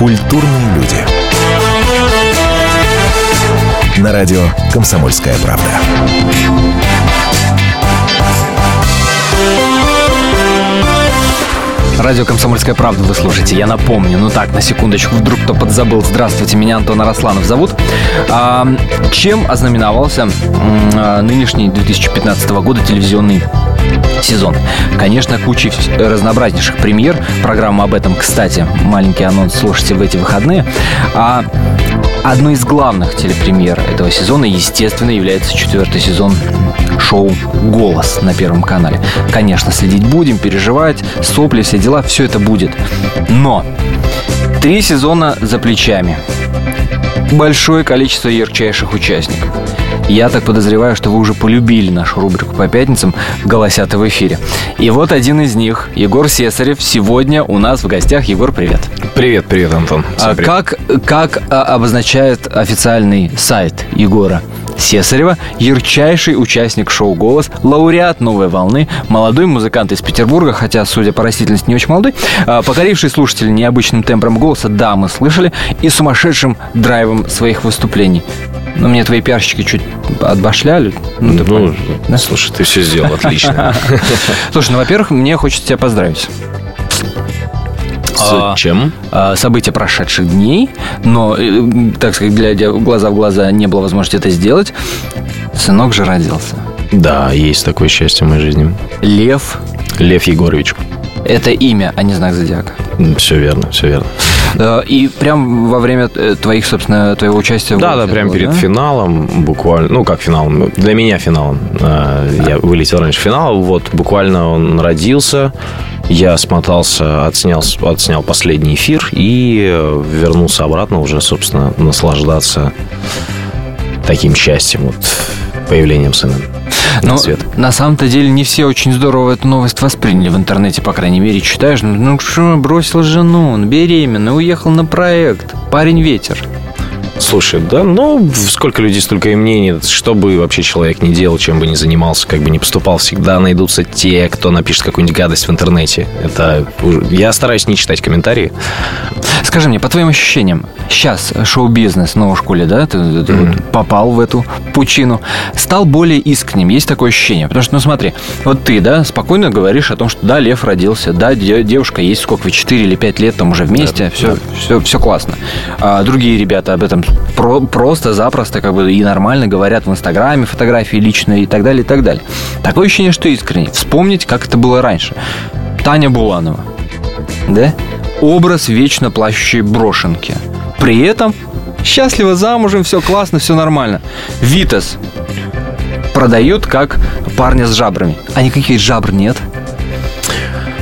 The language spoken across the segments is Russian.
Культурные люди. На радио «Комсомольская правда». Радио «Комсомольская правда» вы слушаете. Я напомню, ну так, на секундочку, вдруг кто подзабыл. Здравствуйте, меня Антон Арасланов зовут. А, чем ознаменовался а, нынешний 2015 года телевизионный сезон. Конечно, куча разнообразнейших премьер. Программа об этом, кстати, маленький анонс слушайте в эти выходные. А одной из главных телепремьер этого сезона, естественно, является четвертый сезон шоу «Голос» на Первом канале. Конечно, следить будем, переживать, сопли, все дела, все это будет. Но три сезона за плечами. Большое количество ярчайших участников. Я так подозреваю, что вы уже полюбили нашу рубрику по пятницам «Голосят в эфире». И вот один из них, Егор Сесарев, сегодня у нас в гостях. Егор, привет. Привет, привет, Антон. А привет. Как, как а, обозначает официальный сайт Егора? Сесарева, ярчайший участник шоу «Голос», лауреат «Новой волны», молодой музыкант из Петербурга, хотя, судя по растительности, не очень молодой, а, покоривший слушателей необычным тембром голоса, да, мы слышали, и сумасшедшим драйвом своих выступлений. Ну, мне твои пиарщики чуть отбашляли. Ну, ты ну да? слушай, ты все сделал отлично. Слушай, ну, во-первых, мне хочется тебя поздравить. С а, чем? А, события прошедших дней, но, э, так сказать, глядя глаза в глаза, не было возможности это сделать. Сынок же родился. Да, есть такое счастье в моей жизни. Лев. Лев Егорович. Это имя, а не знак зодиака. Все верно, все верно. Э, и прям во время э, твоих, собственно, твоего участия Да, да, прям перед да? финалом буквально, ну, как финалом, для меня финалом. Э, я вылетел раньше финала, вот, буквально он родился, я смотался, отснял, отснял последний эфир и вернулся обратно уже, собственно, наслаждаться таким счастьем, вот, появлением сына. Но цвет. на самом-то деле не все очень здорово эту новость восприняли в интернете, по крайней мере, читаешь. Ну, ну что, бросил жену, он беременный, уехал на проект. Парень ветер. Слушай, да, ну, сколько людей, столько и мнений. Что бы вообще человек не делал, чем бы ни занимался, как бы не поступал, всегда найдутся те, кто напишет какую-нибудь гадость в интернете. Это... Я стараюсь не читать комментарии. Скажи мне, по твоим ощущениям, сейчас шоу-бизнес в школе, да, ты, ты mm-hmm. вот попал в эту пучину, стал более искренним, есть такое ощущение? Потому что, ну смотри, вот ты, да, спокойно говоришь о том, что да, Лев родился, да, девушка есть, сколько вы, 4 или 5 лет там уже вместе, да, все, да. все, все классно. А другие ребята об этом про, просто, запросто, как бы и нормально говорят в Инстаграме, фотографии личные и так далее, и так далее. Такое ощущение, что искренне. Вспомнить, как это было раньше. Таня Буланова, да? Образ вечно плачущей брошенки. При этом счастливо замужем, все классно, все нормально. Витас продают как парня с жабрами. А никаких жабр нет.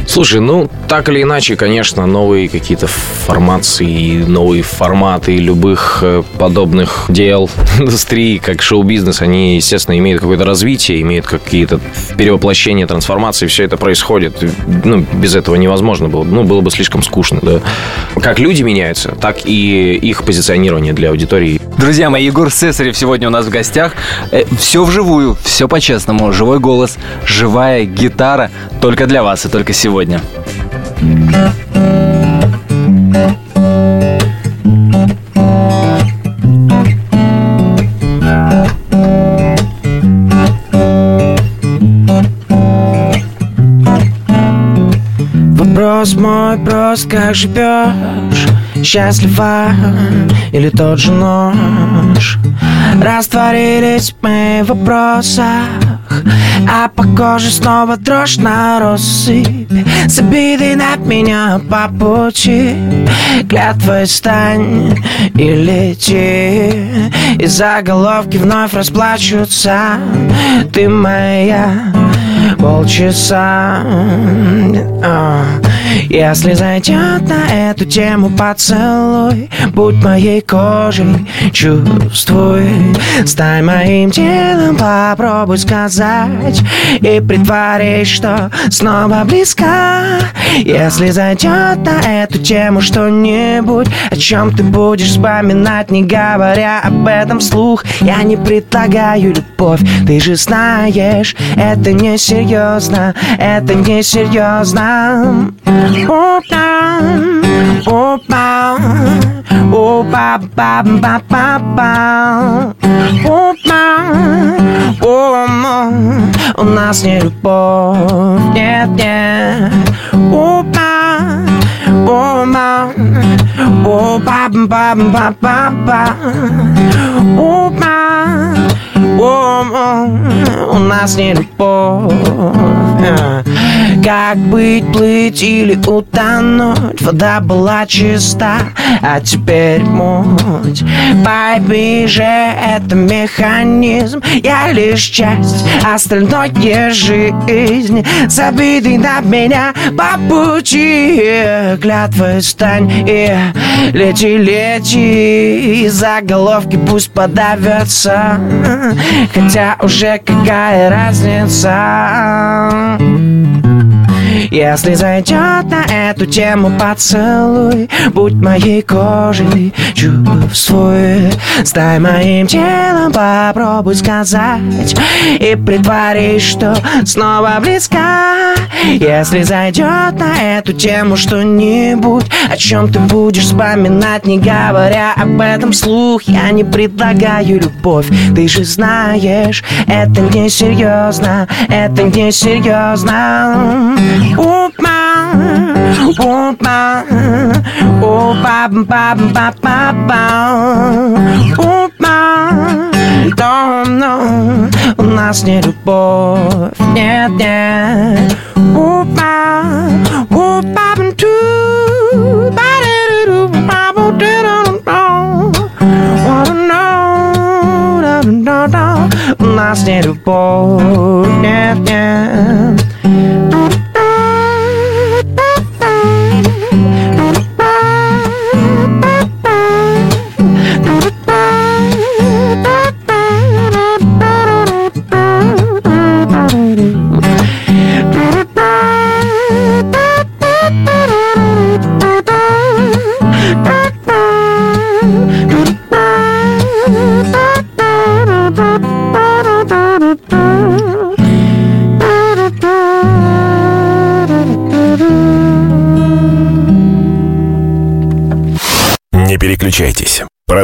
Слушай, ну, так или иначе, конечно, новые какие-то формации, новые форматы любых э, подобных дел индустрии, как шоу-бизнес, они, естественно, имеют какое-то развитие, имеют какие-то перевоплощения, трансформации, все это происходит. Ну, без этого невозможно было. Ну, было бы слишком скучно, да. Как люди меняются, так и их позиционирование для аудитории. Друзья мои, Егор Цесарев сегодня у нас в гостях. Э, все вживую, все по-честному. Живой голос, живая гитара. Только для вас и только сегодня. Вопрос мой прост, как живешь? Счастлива или тот же нож? Растворились мы в вопросах а по коже снова дрожь на россыпь С обидой на меня по пути. Клятвой стань и лети. И заголовки вновь расплачутся. Ты моя полчаса а, Если зайдет на эту тему поцелуй. Будь моей кожей, чувствуй. Стань моим телом, попробуй сказать. И притворись, что снова близка Если зайдет на эту тему что-нибудь О чем ты будешь вспоминать, не говоря об этом вслух. Я не предлагаю любовь, ты же знаешь Это не серьезно, это не серьезно Whoop down, whoop down, whoop ba ba ba ba ba. Whoop down, whoop, у нас не любовь, нет, нет. Whoop down, whoop down, whoop ba ba ba ba ba. Whoop down, у нас не любовь Как быть, плыть или утонуть? Вода была чиста, а теперь муть. Baby же это механизм Я лишь часть, остальное жизнь Забитый на меня по пути Клятвой стань и лети, лети. Заголовки пусть подавятся Хотя уже какая разница если зайдет на эту тему поцелуй Будь моей кожей, чувствуй. Стай моим телом, попробуй сказать И притворись, что снова близка Если зайдет на эту тему что-нибудь О чем ты будешь вспоминать, не говоря об этом слух Я не предлагаю любовь, ты же знаешь Это не серьезно, это не серьезно Опа, опа, опа, ба, ба, ба, ба. Опа, давно у нас не любовь, нет, нет. Опа, опа, ту, ба, ду, ба, бу, ду, у нас не любовь, нет, нет.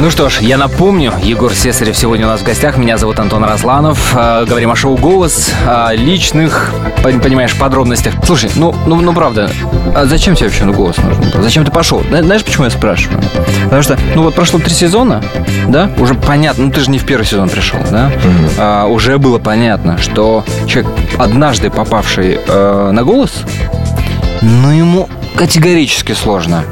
Ну что ж, я напомню, Егор Сесарев сегодня у нас в гостях. Меня зовут Антон Расланов. Э, говорим о шоу «Голос», о личных, пон- понимаешь, подробностях. Слушай, ну, ну, ну правда, а зачем тебе вообще ну, голос нужен? Зачем ты пошел? Зна- Знаешь, почему я спрашиваю? Потому что, ну вот прошло три сезона, да, уже понятно, ну ты же не в первый сезон пришел, да? А, уже было понятно, что человек, однажды попавший э, на голос, ну ему категорически сложно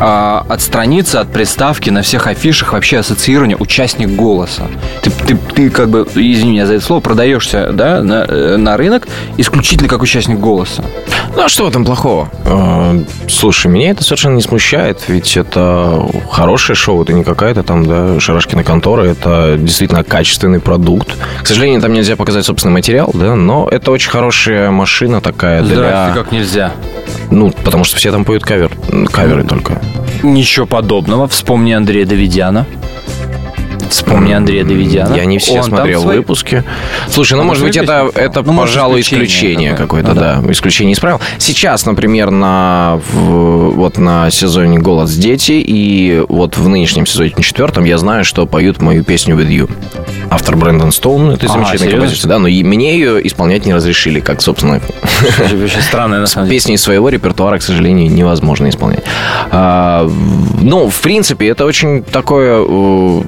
а, отстраниться от приставки на всех афишах вообще ассоциирования участник голоса. Ты, ты, ты как бы, извини меня за это слово, продаешься да, на, э, на рынок исключительно как участник голоса. Ну а что в этом плохого? Э, Слушай, меня это совершенно не смущает, ведь это хорошее шоу, это не какая-то там, да, шарашкина контора, это действительно качественный продукт. К сожалению, там нельзя показать собственный материал, да, но это очень хорошая машина такая для... Здрасте, как нельзя. Ну, потому что все там поют кавер, каверы только. Ничего подобного. Вспомни Андрея Давидяна. Вспомни Андрея Давидяна. Я не все Он смотрел свои- выпуски. Слушай, ну, Он может быть, это, это. Ну, пожалуй, исключение исключение такое. какое-то, Ну, да. Исключение из правил. Сейчас, например, на, в- вот на сезоне «Голос дети» и вот в нынешнем сезоне четвертом я знаю, что поют мою песню «With You». Автор Брэндон Стоун, это А, замечательный серьезно? композитор, да, но и мне ее исполнять не разрешили, как, собственно, Очень странное, на самом деле. Песни из своего репертуара, к сожалению, невозможно исполнять. А, ну, в принципе, это очень такой э,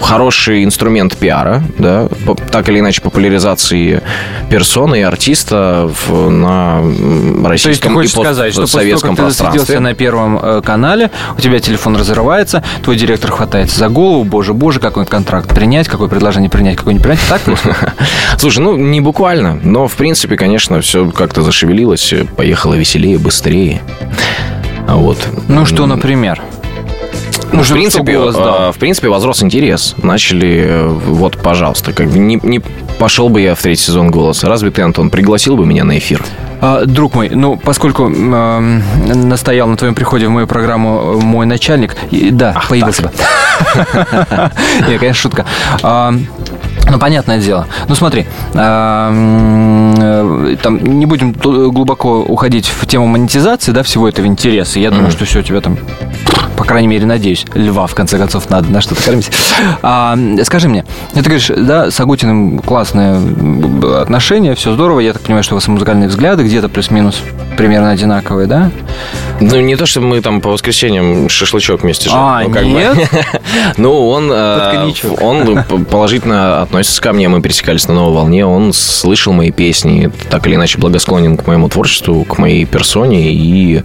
хороший инструмент пиара, да, так или иначе популяризации персоны и артиста в- на м, То есть ты российском хочешь и сказать, что после того, как ты пространстве. на Первом э, канале, у тебя телефон разрывается, твой директор хватается за голову, боже, боже, какой контракт принять, какое предложение принять, какое не принять. Так? Слушай, ну, не буквально, но, в принципе, конечно, все как-то зашевелилось, поехало веселее, быстрее. А Вот. Ну что, например? Ну, в принципе, голос э, в принципе, возрос интерес. Начали, э, вот, пожалуйста, как бы не, не пошел бы я в третий сезон голоса. Разве ты, Антон, пригласил бы меня на эфир? А, друг мой, ну, поскольку эм, настоял на твоем приходе в мою программу э, мой начальник, и- да, появился бы. Не, конечно, шутка. А, Ну, понятное дело. Ну, смотри, а, э, там не будем глубоко уходить в тему монетизации, да, всего этого интереса. Я думаю, что все у тебя там, по крайней мере, надеюсь, льва, в конце концов, надо на что-то кормить. А, скажи мне, ты говоришь, да, с Агутиным классные отношения, все здорово. Я так понимаю, что у вас музыкальные взгляды где-то плюс-минус примерно одинаковые, да? Ну, не то, чтобы мы там по воскресеньям шашлычок вместе жили. А, ну, как бы. нет? Ну, он, э, он положительно относится ко мне, мы пересекались на новой волне, он слышал мои песни, так или иначе благосклонен к моему творчеству, к моей персоне, и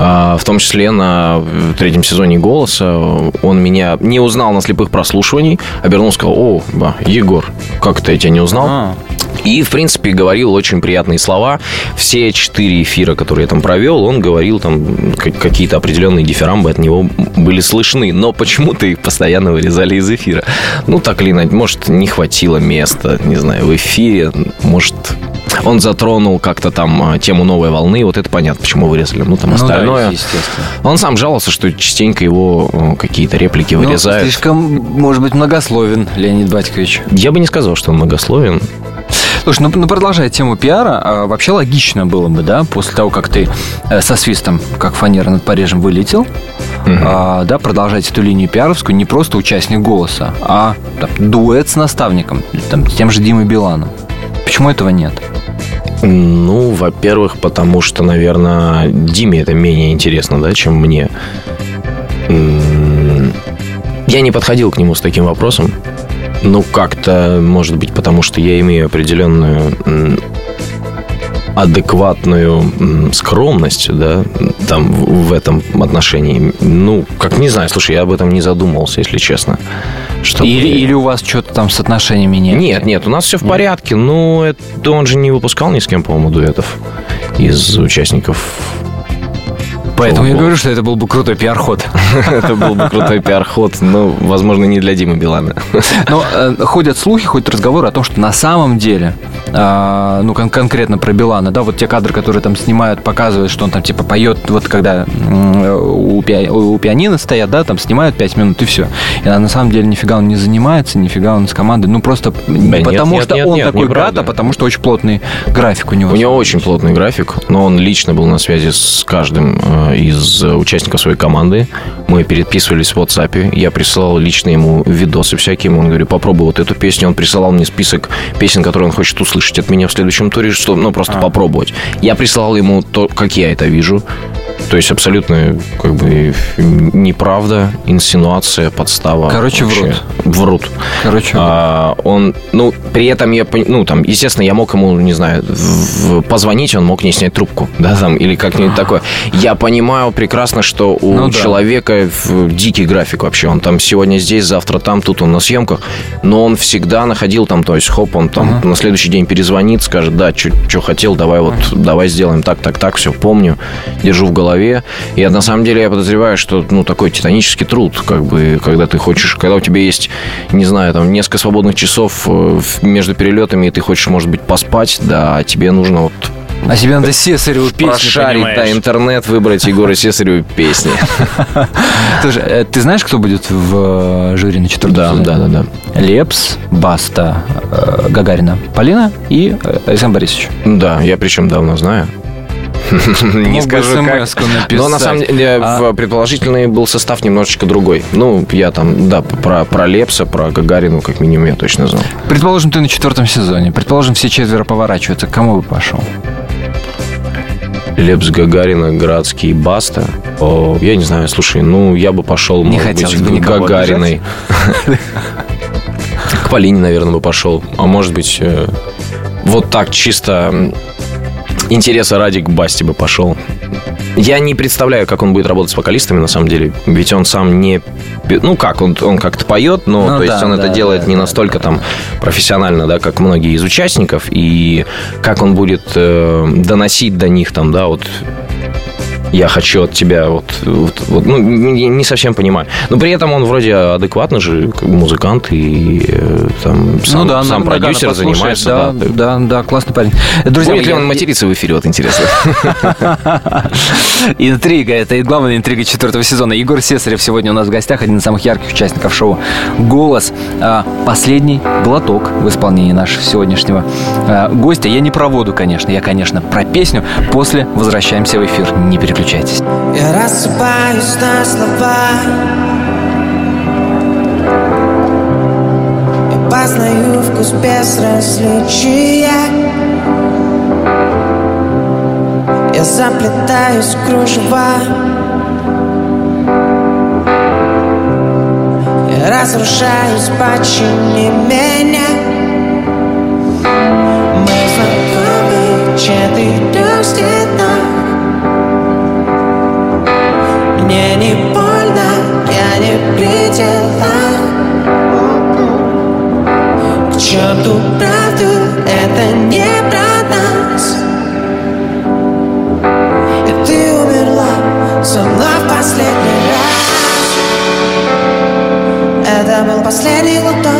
в том числе на третьем сезоне «Голоса» он меня не узнал на слепых прослушиваний, обернулся и сказал, о, Егор, как это я тебя не узнал? А. И, в принципе, говорил очень приятные слова. Все четыре эфира, которые я там провел, он говорил там какие-то определенные дифирамбы от него были слышны. Но почему-то их постоянно вырезали из эфира. Ну, так или иначе, может, не хватило места, не знаю, в эфире. Может, он затронул как-то там а, тему новой волны. Вот это понятно, почему вырезали. Ну, там Ну да, остальное... естественно. он сам жаловался, что частенько его э, какие-то реплики Ну, вырезают. слишком, может быть, многословен Леонид Батькович. Я бы не сказал, что он многословен. Слушай, ну, ну продолжая тему пиара, а, вообще логично было бы, да, после того, как ты э, со свистом, как фанера над Парижем, вылетел, а, да, продолжать эту линию пиаровскую, не просто участник голоса, а там, дуэт с наставником, там, тем же Димой Биланом. Почему этого нет? Ну, во-первых, потому что, наверное, Диме это менее интересно, да, чем мне. Я не подходил к нему с таким вопросом. Ну, как-то, может быть, потому что я имею определенную адекватную скромность, да, там в этом отношении. Ну, как не знаю, слушай, я об этом не задумывался, если честно. Чтобы- Или, или у вас что-то там с отношениями нет? нет, нет, у нас все в порядке. Ну, это он же не выпускал ни с кем, по-моему, дуэтов из участников. Поэтому я говорю, что это был бы крутой пиар-ход. Это был бы крутой пиар-ход, но, возможно, не для Димы Билана. Но э, ходят слухи, ходят разговоры о том, что на самом деле, а, ну, кон- конкретно про Билана, да, вот те кадры, которые там снимают, показывают, что он там, типа, поет, вот когда у, пиа- у пианино стоят, да, там снимают 5 минут и все. И на самом деле нифига он не занимается, нифига он с командой, ну, просто потому что он такой гад, а потому что очень плотный график у него. У него очень плотный график, но он лично был на связи с каждым э, из участников своей команды. Мы переписывались в WhatsApp. Я присылал лично ему видосы всякие. Ему говорю, попробуй вот эту песню. Он присылал мне список песен, которые он хочет услышать от меня в следующем туре, что, ну, просто попробовать. Я присылал ему то, как я это вижу. То есть абсолютно как бы неправда, инсинуация, подстава. Короче, Вообще. врут. Врут. Короче, А, он, ну, при этом я, ну, там, естественно, я мог ему, не знаю, в- позвонить, он мог не снять трубку, да, там, или как-нибудь такое. Я понимаю прекрасно, что у Ну да. человека дикий график вообще. Он там сегодня здесь, завтра там, тут он на съемках, но он всегда находил там, то есть, хоп, он там на следующий день перезвонит, скажет, да, что хотел, давай вот, давай сделаем так, так, так, все помню, держу в голове. И на самом деле я подозреваю, что, ну, такой титанический труд, как бы, когда ты хочешь, когда у тебя есть, не знаю, там, несколько свободных часов э, между перелетами, и ты хочешь, может быть, поспать, да, а тебе нужно вот А себе надо Сесареву песню, Прошарить, да, понимаешь. интернет, выбрать Егора Сесареву песни. Слушай, э, ты знаешь, кто будет в э, жюри на четвертом Да, сезоне? да, да, да. Лепс, Баста, э, Гагарина, Полина и Александр Борисович. Да, я причем давно знаю. Не Мог бы скажу как. Но на самом деле А- в- предположительный был состав немножечко другой. Ну, я там, да, про, про Лепса, про Гагарину, как минимум, я точно знал. Предположим, ты на четвертом сезоне. Предположим, все четверо поворачиваются. К кому бы пошел? Лепс, Гагарина, Градский, Баста. О, я не знаю, слушай, ну, я бы пошел, Не может быть, бы Гагариной. К Полине, наверное, бы пошел. А может быть, э, вот так, чисто интереса ради к Басте бы пошел. Я не представляю, как он будет работать с вокалистами, на самом деле. Ведь он сам не... Ну как, он, он как-то поет, но Ну то есть да, он да, это делает да, не да, настолько да, там профессионально, да, как многие из участников. И как он будет э, доносить до них там, да, вот я хочу от тебя вот, вот- вот, ну, не, совсем понимаю. Но при этом он вроде адекватный же музыкант и э, там сам, ну да, сам продюсер занимается. Да, да. да, да, классный парень. Друзья, Будет ли он материться в эфире, вот интересно. Интрига, это и главная интрига четвертого сезона. Егор Сесарев сегодня у нас в гостях, один из самых ярких участников шоу «Голос». А, Последний глоток в исполнении нашего сегодняшнего а, гостя. Я не про воду, конечно, я, конечно, про песню. После возвращаемся в эфир. Не переключайтесь. Я рассыпаюсь на слова. Я познаю вкус безразличия. Я заплетаюсь в кружева. Разрушаюсь, почини меня. Мы знакомы стенах при делах К черту правду, это не про нас. И ты умерла со в последний раз. Это был последний глоток,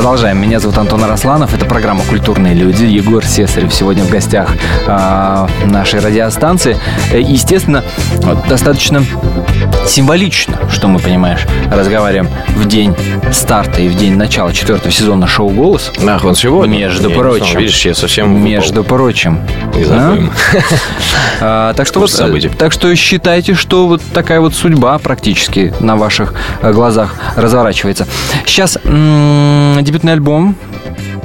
Продолжаем. Меня зовут Антон Арасланов. Это программа «Культурные люди». Егор Сесарев сегодня в гостях а, нашей радиостанции. Э, Естественно, достаточно символично, что мы, понимаешь, разговариваем в день старта и в день начала четвертого сезона шоу «Голос». Ах, он сегодня? Между Я не прочим. знал. Видишь, я совсем выпал Между прочим. из А? обоим. А, так что вот, событий. э, так что считайте, что вот такая вот судьба практически на ваших э, глазах разворачивается. Сейчас м, дебютный альбом.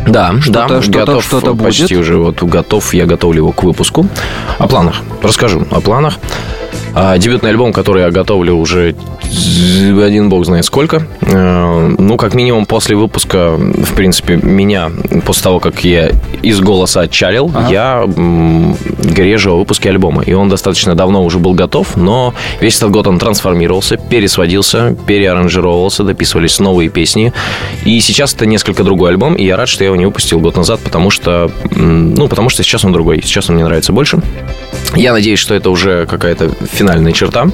Да, Что-то- да, что-то- готов, что-то почти будет? уже вот готов, я готовлю его к выпуску. О планах. Расскажу о планах. А, дебютный альбом, который я готовлю уже один бог знает сколько. Э, Ну, как минимум, после выпуска, в принципе, меня, после того, как я из голоса отчалил, я м, грежу о выпуске альбома. И он достаточно давно уже был готов, но весь этот год он трансформировался, пересводился, переаранжировался, дописывались новые песни. И сейчас это несколько другой альбом, и я рад, что я его не выпустил год назад, потому что, ну, потому что сейчас он другой, сейчас он мне нравится больше. Я надеюсь, что это уже какая-то финальная черта.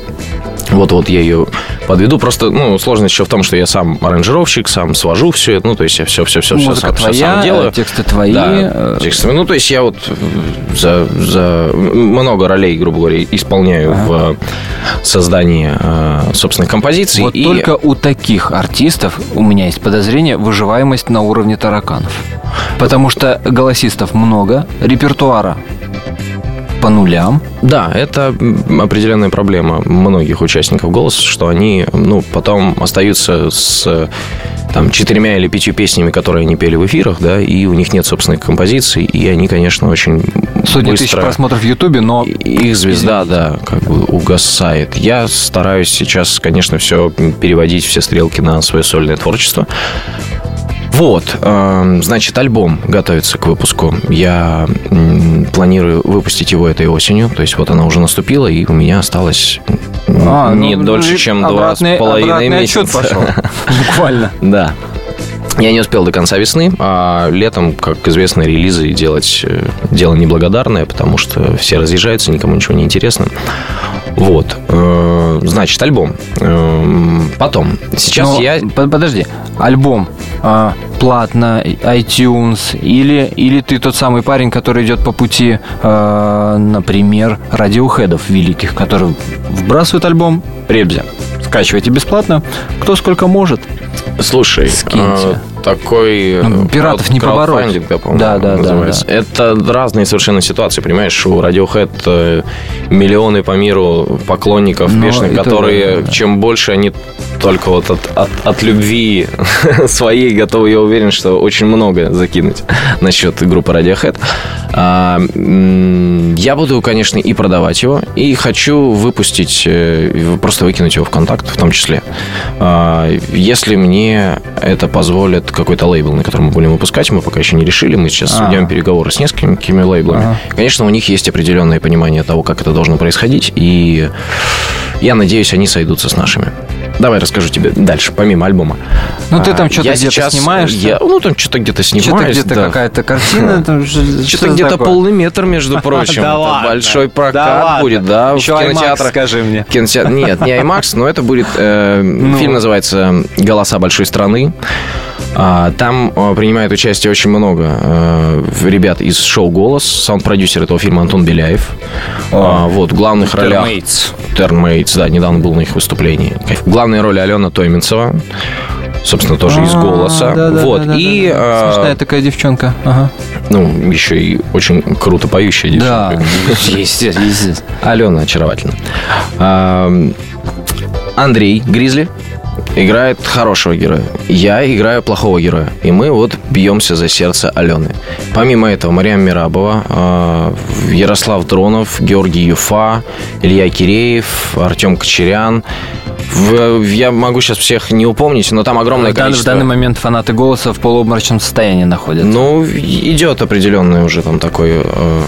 Вот-вот я ее подведу. Просто, ну, сложность еще в том, что я сам аранжировщик, сам свожу все это. Ну, то есть я все, все, все, все сам, твоя, сам делаю. тексты твои. Да, э, текстовые. Ну, то есть я вот за, за много ролей, грубо говоря, исполняю в э, создании э, собственных композиций. Вот И- только у таких артистов, у меня есть подозрение, выживаемость на уровне тараканов. Потому что голосистов много, репертуара по нулям. Да, это определенная проблема многих участников голоса, что они, ну, потом остаются с там четырьмя или пятью песнями, которые они пели в эфирах, да, и у них нет собственных композиций, и они, конечно, очень Сотни быстро... тысяч просмотров в Ютубе, но Их звезда, да, как бы угасает. Я стараюсь сейчас, конечно, все переводить, все стрелки на свое сольное творчество. Вот, эм, значит, альбом готовится к выпуску. Я планирую выпустить его этой осенью. То есть вот она уже наступила, и у меня осталось А, не ну, дольше, ну, чем два с половиной месяца. пошел. Буквально. Да. Я не успел до конца весны, а летом, как известно, релизы делать э, дело неблагодарное, потому что все разъезжаются, никому ничего не интересно. Вот. Э, Значит, альбом. Эм, Потом. Сейчас Но, я... по- Подожди, альбом а, платно, iTunes, или, или ты тот самый парень, который идет по пути, а, например, радиохедов великих, которые вбрасывают альбом, ребзя. Скачивайте бесплатно, кто сколько может. Слушай, Скиньте. э, такой... э, Ну, пиратов не побороть. да, Да, да, да. Это разные совершенно ситуации, понимаешь? У Radiohead э, миллионы по миру поклонников Но бешеных, это которые, да, да. чем больше они только вот от, от, от любви своей готовы, я уверен, что очень много закинуть насчет группы Radiohead. А, я буду, конечно, и продавать его, и хочу выпустить, э, просто выкинуть его в контакт в том числе. А, Если мне это позволит какой-то лейбл, на котором мы будем выпускать, мы пока еще не решили, мы сейчас А. ведем переговоры с несколькими лейблами. Ага. Конечно, у них есть определенное понимание того, как это должно происходить, и я надеюсь, они сойдутся с нашими. Давай расскажу тебе дальше, помимо альбома. Ну, ты А, там что-то где-то снимаешься. я- ну, там что-то где-то Что-то снимаюсь. где-то да. какая-то картина. Что-то где-то полный метр, между прочим. Это большой прокат будет, да, Еще кинотеатрах. скажи мне. Кинотеатр- Нет, не IMAX, но это будет... э, Ну. Фильм называется «Голоса большой страны». А, Там э, принимает участие очень много э, ребят из шоу «Голос». Саунд-продюсер этого фильма Антон Беляев. А, Вот, в главных ролях... Термейтс. Термейтс, да, недавно был на их выступлении. Кайф. Главная роль Алена Тойминцева. Собственно, тоже из А, голоса. да, да, вот. да, да, и, да, да. Смешная такая девчонка. Ага. ну, еще и очень круто поющая Да, девчонка. естественно. Алена очаровательна. Ам, Андрей Гризли играет хорошего героя. Я играю плохого героя. И мы вот бьемся за сердце Алены. Помимо этого, Мария Мирабова, а, Ярослав Дронов, Георгий Юфа, Илья Киреев, Артем Кочерян. В- я могу сейчас всех не упомнить, но там огромное В дан- В количество... данный момент фанаты голоса в полуобморочном состоянии находятся. Ну, идет определенный уже там такой э,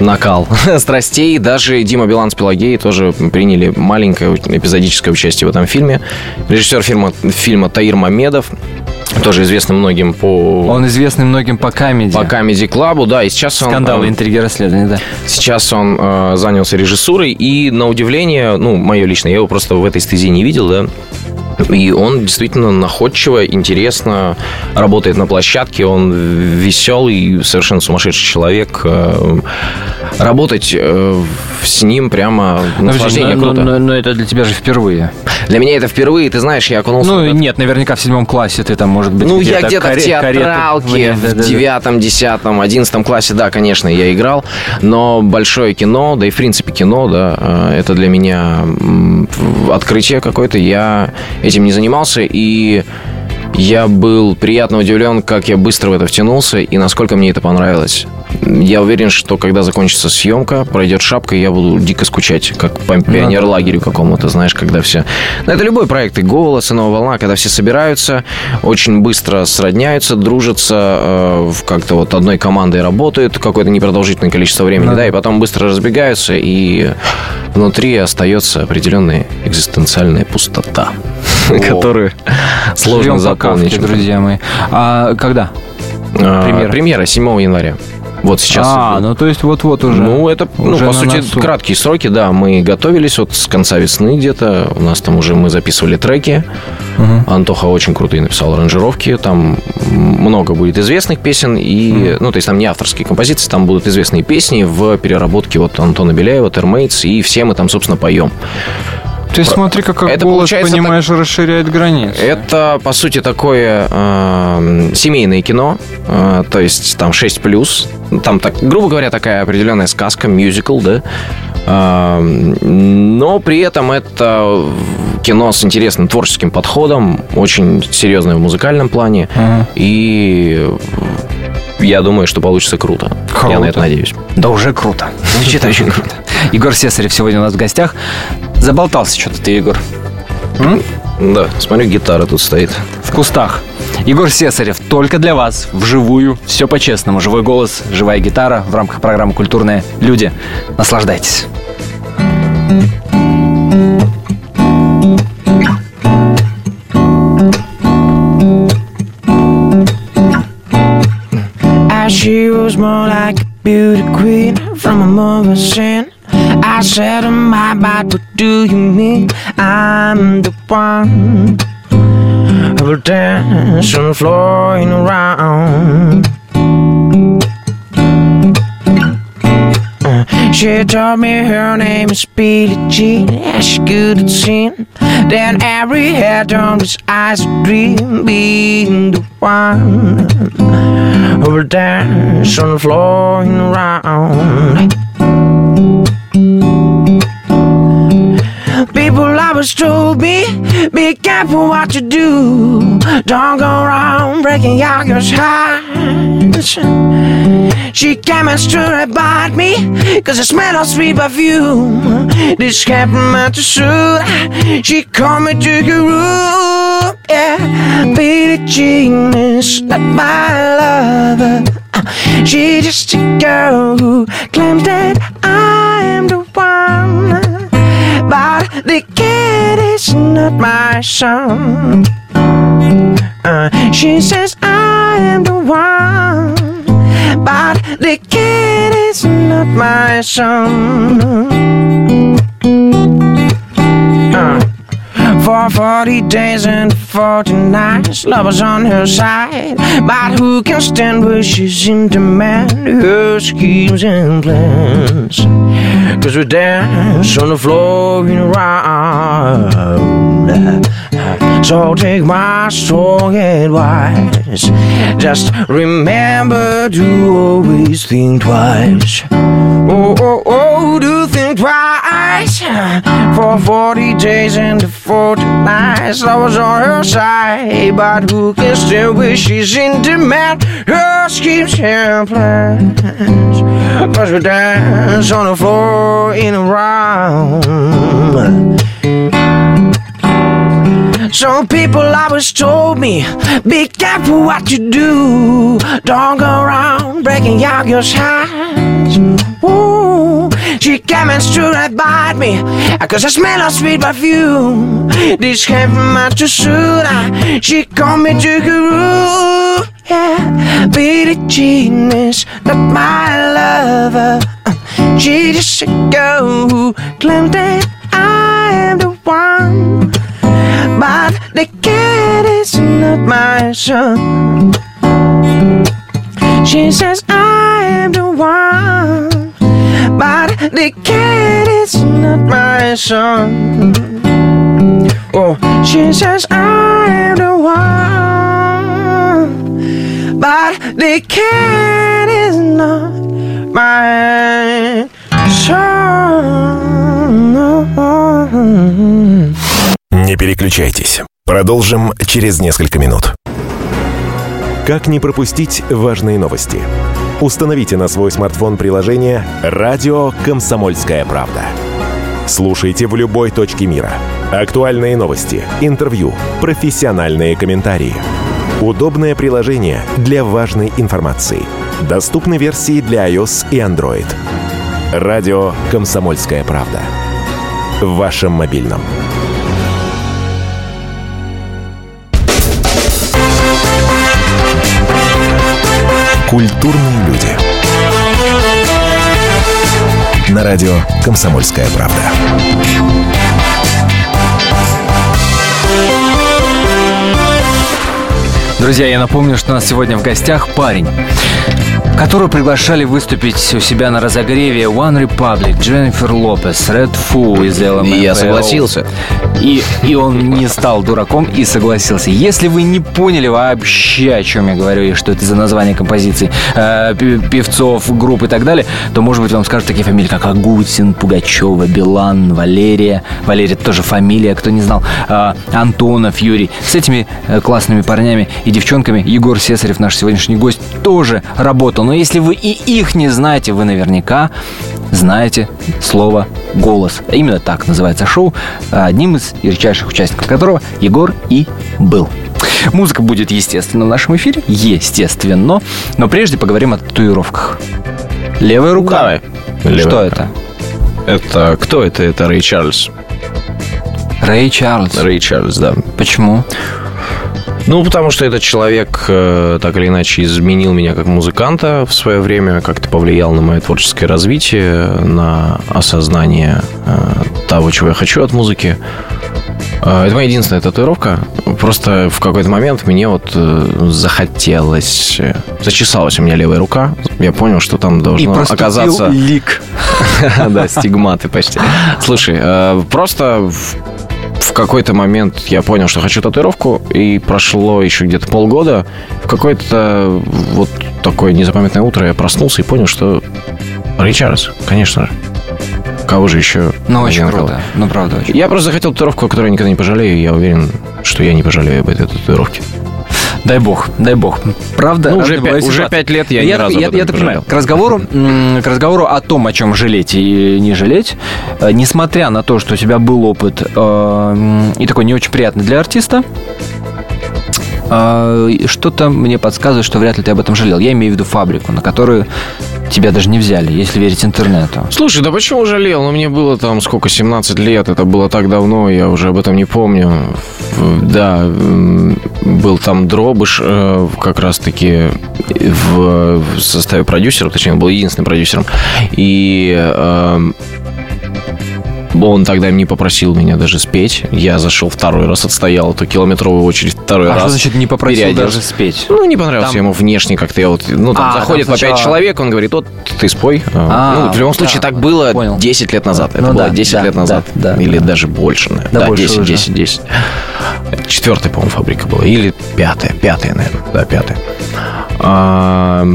накал страстей. Даже Дима Билан с Пелагеей тоже приняли маленькое эпизодическое участие в этом фильме. Режиссер фильма, фильма Таир Мамедов, тоже известный многим по... Он известный многим по камеди. По Comedy Club, да, и сейчас он... Скандалы, э, интриги, расследования, да. Сейчас он э, занялся режиссурой, и на удивление, ну, мое личное, я его просто в этой стезе не видел, да, и он действительно находчиво, интересно работает на площадке. Он веселый, совершенно сумасшедший человек. Э, Работать э, с ним прямо Ну, наслаждение но, круто. но- но это для тебя же впервые. Для меня это впервые, ты знаешь, я окунулся... в Ну, этот нет, наверняка в седьмом классе ты там, может быть, Ну, я где-то в каре- карету- театралке да, в девятом, десятом, одиннадцатом классе, да, конечно, я играл, но большое кино, да и в принципе кино, да, э, это для меня открытие какое-то. Я этим не занимался, и я был приятно удивлен, как я быстро в это втянулся и насколько мне это понравилось. Я уверен, что когда закончится съемка, пройдет шапка, и я буду дико скучать, как по пионерлагерю какому-то, знаешь, когда все... Ну, это любой проект, и «Голос», и «Новая волна», когда все собираются, очень быстро сродняются, дружатся, э, как-то вот одной командой работают какое-то непродолжительное количество времени, да, и потом быстро разбегаются, и внутри остается определенная экзистенциальная пустота, которую сложно. Кафке, друзья мои. А когда? А, Премьера. Премьера 7 января. Вот сейчас. а, ну то есть вот-вот уже. Ну, это, ну, уже по на сути, носу. краткие сроки, да. Мы готовились вот с конца весны где-то. У нас там уже мы записывали треки. Антоха очень крутые написал аранжировки. Там много будет известных песен. И, ну, то есть там не авторские композиции, там будут известные песни в переработке вот Антона Беляева, Термейтс. И все мы там, собственно, поем. Ты смотри, как Это голос, получается понимаешь, расширяет границы. Это, по сути, такое э, семейное кино, э, то есть там 6 плюс. Там, так, грубо говоря, такая определенная сказка, мюзикл, да. Э, но при этом это кино с интересным творческим подходом, очень серьезное в музыкальном плане. И я думаю, что получится круто. Я Круто. на это надеюсь. Да уже круто. Звучит очень круто. Егор Сесарев сегодня у нас в гостях. Заболтался что-то ты, Егор. Да, смотрю, гитара тут стоит. В кустах. Егор Сесарев только для вас, вживую, все по-честному. Живой голос, живая гитара в рамках программы «Культурные люди». Наслаждайтесь. She was more like a beauty queen from a mother's sin. I said to my body, what do you mean? I'm the one who will dance on the floor and around. She told me her name is Billie Jean. Yeah, she good at singing. Then every head on his eyes a dream being the one who will dance on the floor and around. People always told me, be careful what you do. Don't go around breaking your girl's hearts. She came and stood about me, cause I smell of sweet perfume. This happened the suit. She called me to her room. Yeah, be the genius not my lover. She just a girl who claims that I am the one. But the kid is not my son. Uh, she says I am the one. But the kid is not my son. Uh, for 40 days and 40 nights, love was on her side. But who can stand where she's in demand? Her schemes and plans. Cause we dance on the floor in a. So take my strong advice. Just remember to always think twice. Oh, oh, oh, do think twice. For 40 days and 40 nights, I was on her side. But who can still wish she's in demand? Her schemes and plans. Cause we dance on the floor in a round. Some people always told me, be careful what you do. Don't go around breaking out your sides. Ooh, she came and stood right by me, cause I smell of sweet perfume. This came from Matsusuda, she called me to Guru. Yeah, Billie Jean is not my lover. Uh, She just a girl who claims that I am the one. But the cat is not my son. She says I am the one. But the cat is not my son. Oh, she says I am the one. But the cat is not my son. Не переключайтесь. Продолжим через несколько минут. Как не пропустить важные новости? Установите на свой смартфон приложение «Радио Комсомольская правда». Слушайте в любой точке мира. Актуальные новости, интервью, профессиональные комментарии. Удобное приложение для важной информации. Доступны версии для iOS и Android. «Радио Комсомольская правда». В вашем мобильном. Культурные люди. На радио «Комсомольская правда». Друзья, я напомню, что у нас сегодня в гостях парень, которого приглашали выступить у себя на разогреве One Republic, Дженнифер Лопес, Red Foo из LMFAO. Я согласился. И, и он не стал дураком и согласился. Если вы не поняли вообще, о чем я говорю, и что это за название композиций, э, певцов, групп и так далее, то, может быть, вам скажут такие фамилии, как Агутин, Пугачева, Билан, Валерия. Валерия тоже фамилия, кто не знал. Э, Антонов, Юрий. С этими э, классными парнями и девчонками Егор Сесарев, наш сегодняшний гость, тоже работал. Но если вы и их не знаете, вы наверняка знаете слово «голос». Именно так называется шоу, одним из ярчайших участников которого Егор и был. Музыка будет, естественно, в нашем эфире, естественно, но прежде поговорим о татуировках. Левая рука. Давай. Что Левая это? Это кто это? Это Рэй Чарльз. Рэй Чарльз. Рэй Чарльз, да. Почему? Ну, потому что этот человек э, так или иначе изменил меня как музыканта в свое время, как-то повлиял на мое творческое развитие, на осознание э, того, чего я хочу от музыки. Э, Это моя единственная татуировка. Просто в какой-то момент мне вот захотелось... Зачесалась у меня левая рука. Я понял, что там И должно проступил оказаться... лик. Да, стигматы почти. Слушай, просто в какой-то момент я понял, что хочу татуировку, и прошло еще где-то полгода. В какое-то вот такое незапамятное утро я проснулся и понял, что Чарльз, конечно же. Кого же еще? Ну, очень круто. Ну, правда, очень. Я просто захотел татуировку, которую я никогда не пожалею, и я уверен, что я не пожалею об этой татуировке. Дай бог, дай бог. Правда, Ну, уже бывают уже пять лет я ни я, разу я, я так понимаю. К разговору, к разговору о том, о чем жалеть и не жалеть, э, несмотря на то, что у тебя был опыт э, и такой не очень приятный для артиста, э, что-то мне подсказывает, что вряд ли ты об этом жалел. Я имею в виду фабрику, на которую тебя даже не взяли, если верить интернету. Слушай, да почему жалел? Ну, мне было там сколько, 17 лет, это было так давно, я уже об этом не помню. Да, был там Дробыш э, как раз-таки в, в составе продюсеров, точнее, он был единственным продюсером. И эм, он тогда не попросил меня даже спеть. Я зашел второй раз, отстоял эту километровую очередь второй А раз. что значит не попросил даже спеть? Ну, не понравился Там- ему внешне как-то. Я вот, ну, там А, заходит там по пять сначала- человек, он говорит, вот ты спой. А, ну, в любом случае, да, так было понял. 10 лет назад. Это Ну было да, 10 да, лет назад. да, да, Или да. даже больше, наверное. Да, Да, больше 10, уже. 10, 10. Четвертая, по-моему, фабрика была. Или пятая. Пятая, наверное. Да, пятая. А,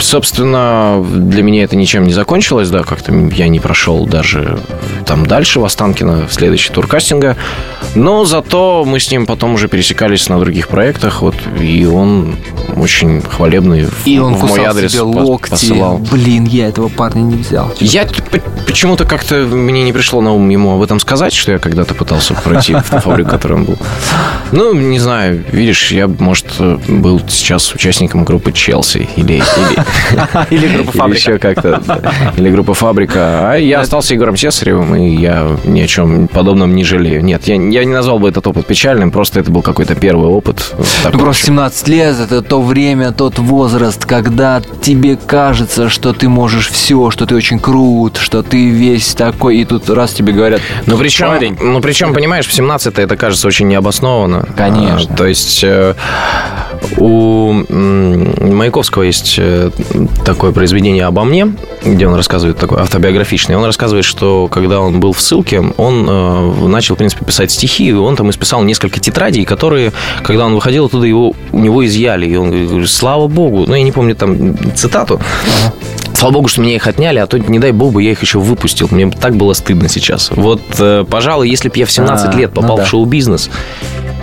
собственно, для меня это ничем не закончилось, да, как-то я не прошел даже там дальше в Останкино, в следующий тур кастинга. Но зато мы с ним потом уже пересекались на других проектах, вот, и он очень хвалебный в, И он в мой адрес себе локти. посылал. Блин, я этого парня не взял. Я почему-то как-то мне не пришло на ум ему об этом сказать, что я когда-то пытался пройти в ту фабрику, которой он был. Ну, не знаю, видишь, я, может, был сейчас участником группы Челси или, или, группа или «Фабрика». еще как-то. да. Или группа Фабрика. А я остался Егором Сесаревым, и я ни о чем подобном не жалею. Нет, я, я не назвал бы этот опыт печальным, просто это был какой-то первый опыт. Ну, просто 17 лет это то время, тот возраст, когда тебе кажется, что ты можешь все, что ты очень крут, что ты весь такой, и тут раз тебе говорят, Ну, причем, парень. ну, причем, понимаешь, в 17 это кажется очень необоснованно. Конечно. А, то есть э, у Маяковского есть э, такое произведение обо мне, где он рассказывает такое автобиографичное. Он рассказывает, что когда он был в ссылке, он э, начал, в принципе, писать стихи, и он там исписал несколько тетрадей, которые, когда он выходил оттуда, его, у него изъяли. И он говорит, слава богу, ну, я не помню там цитату, Слава богу, что меня их отняли, а то, не дай бог, бы я их еще выпустил. Мне так было стыдно сейчас. Вот, э, пожалуй, если бы я в 17 А, лет ну попал да. в шоу-бизнес,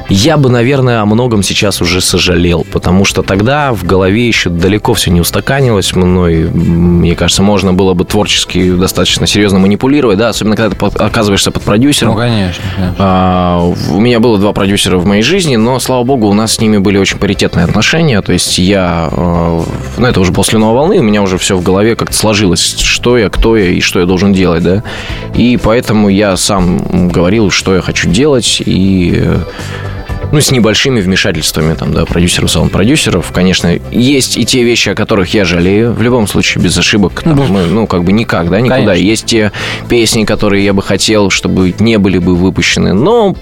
я бы, наверное, о многом сейчас уже сожалел, потому что тогда в голове еще далеко все не устаканилось мной. Мне кажется, можно было бы творчески достаточно серьезно манипулировать, да, особенно когда ты под- оказываешься под продюсером. ну, конечно. конечно. А, У меня было два продюсера в моей жизни, но, слава богу, у нас с ними были очень паритетные отношения. То есть я, э, ну, это уже после новой волны, у меня уже все в голове как-то сложилось, что я, кто я и что я должен делать, да. И поэтому я сам говорил, что я хочу делать, и э, ну, с небольшими вмешательствами, там, да, продюсеров, саунд-продюсеров. Конечно, есть и те вещи, о которых я жалею. В любом случае, без ошибок. там, мы, ну, как бы никак, да, никуда. Конечно. Есть те песни, которые я бы хотел, чтобы не были бы выпущены. Но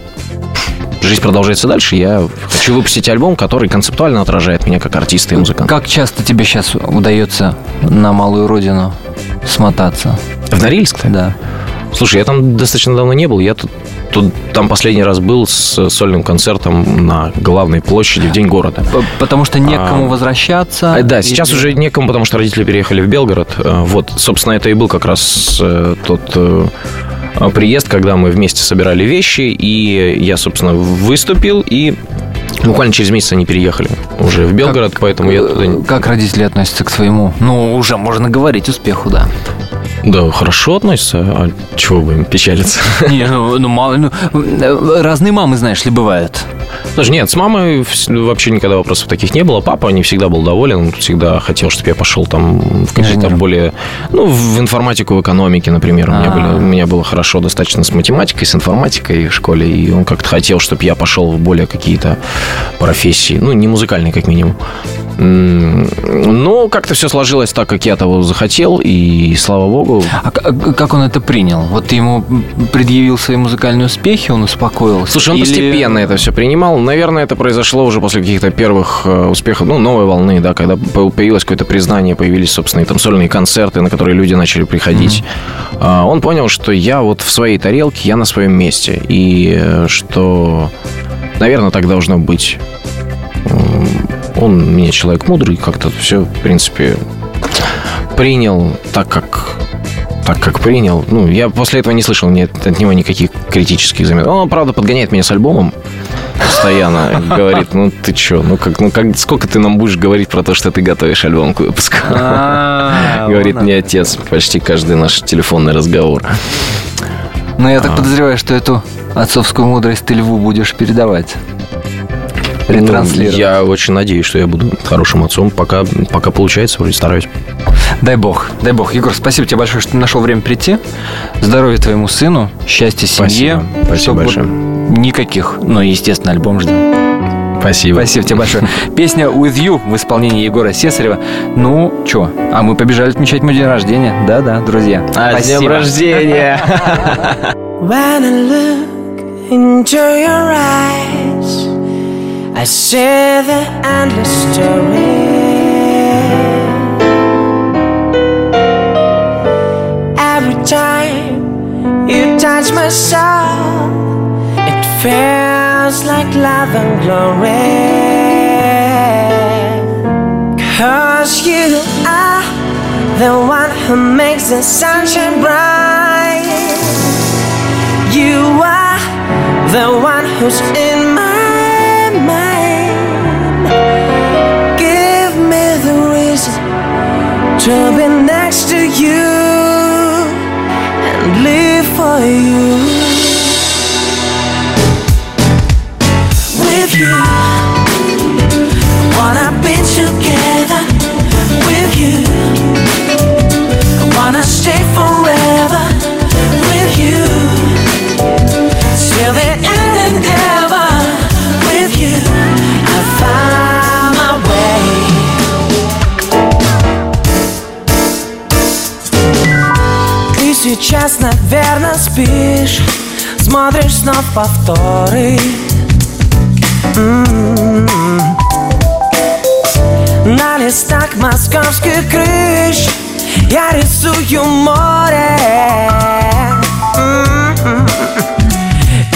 жизнь продолжается дальше. Я хочу выпустить альбом, который концептуально отражает меня как артиста и музыканта. Как часто тебе сейчас удается на малую родину смотаться? В Норильск-то? Да. Слушай, я там достаточно давно не был. Я тут, тут там последний раз был с сольным концертом на главной площади в День города. Потому что некому А, возвращаться. А, Да, И- сейчас уже некому, потому что родители переехали в Белгород. Э, Вот, собственно, это и был как раз э, тот э, приезд, когда мы вместе собирали вещи, и я, собственно, выступил, и буквально через месяц они переехали уже в Белгород, поэтому я туда... Э, Как родители относятся к своему? Ну, уже можно говорить успеху, да. Да, хорошо относятся, а чего бы им печалиться? Не, ну, ну, мало, ну, разные мамы, знаешь ли, бывают. Слушай, нет, с мамой вс- вообще никогда вопросов таких не было. Папа не всегда был доволен, он всегда хотел, чтобы я пошел там в какие-то более... Ну, в информатику, в экономике, например. У меня, А. были, у меня было хорошо достаточно с математикой, с информатикой в школе, и он как-то хотел, чтобы я пошел в более какие-то профессии, ну, не музыкальные, как минимум. Но как-то все сложилось так, как я того захотел, и слава богу, А к- как он это принял? Вот ему предъявил свои музыкальные успехи, он успокоился? Слушай, он Или- постепенно это все принимал. Наверное, это произошло уже после каких-то первых э, успехов, ну, новой волны, да, когда по- появилось какое-то признание, появились, собственно, и там сольные концерты, на которые люди начали приходить. А, Он понял, что я вот в своей тарелке, я на своем месте. И э, что, наверное, так должно быть. Он меня человек мудрый, как-то все, в принципе, принял так, как так как принял. Ну, я после этого не слышал ни от, него никаких критических заметок. Он, правда, подгоняет меня с альбомом постоянно. Говорит, ну ты чё, ну как, ну как, сколько ты нам будешь говорить про то, что ты готовишь альбом к выпуску? А, Говорит мне отец почти каждый наш телефонный разговор. Но я А. так подозреваю, что эту отцовскую мудрость ты льву будешь передавать. Ну, Ретранслировать. я очень надеюсь, что я буду хорошим отцом. Пока, пока получается, вроде стараюсь. Дай бог, дай бог. Егор, спасибо тебе большое, что ты нашел время прийти. Здоровья твоему сыну, счастья семье. Спасибо. Спасибо большое. Никаких, ну, естественно, альбом ждем. Спасибо. Спасибо тебе большое. Песня «With You» в исполнении Егора Сесарева. Ну, чё, а мы побежали отмечать мой день рождения. Да-да, друзья. А, с днем Спасибо. рождения! When I look into your eyes, I share the endless story. Every time you touch my soul, it feels like love and glory. Cause you are the one who makes the sunshine bright. You are the one who's in to be next to you and live for you. With you, wanna be together. Сейчас, наверное, спишь Смотришь снова повторы М. На листах московских крыш Я рисую море М.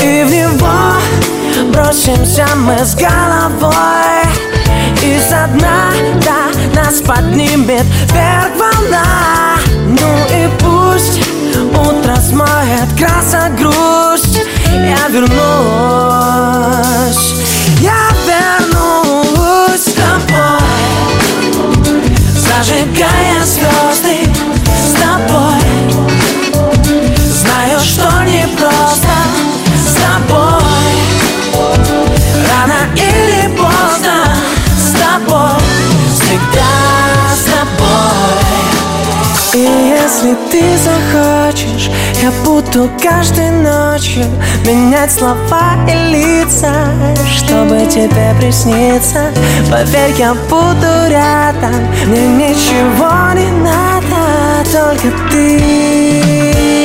И в него бросимся мы с головой И со дна до нас поднимет вверх волна Ну и пусть утро смоет краса грусть. Я вернусь, я вернусь с тобой Зажигая звезды И если ты захочешь Я буду каждой ночью Менять слова и лица Чтобы тебе присниться. Поверь, я буду рядом Мне ничего не надо Только ты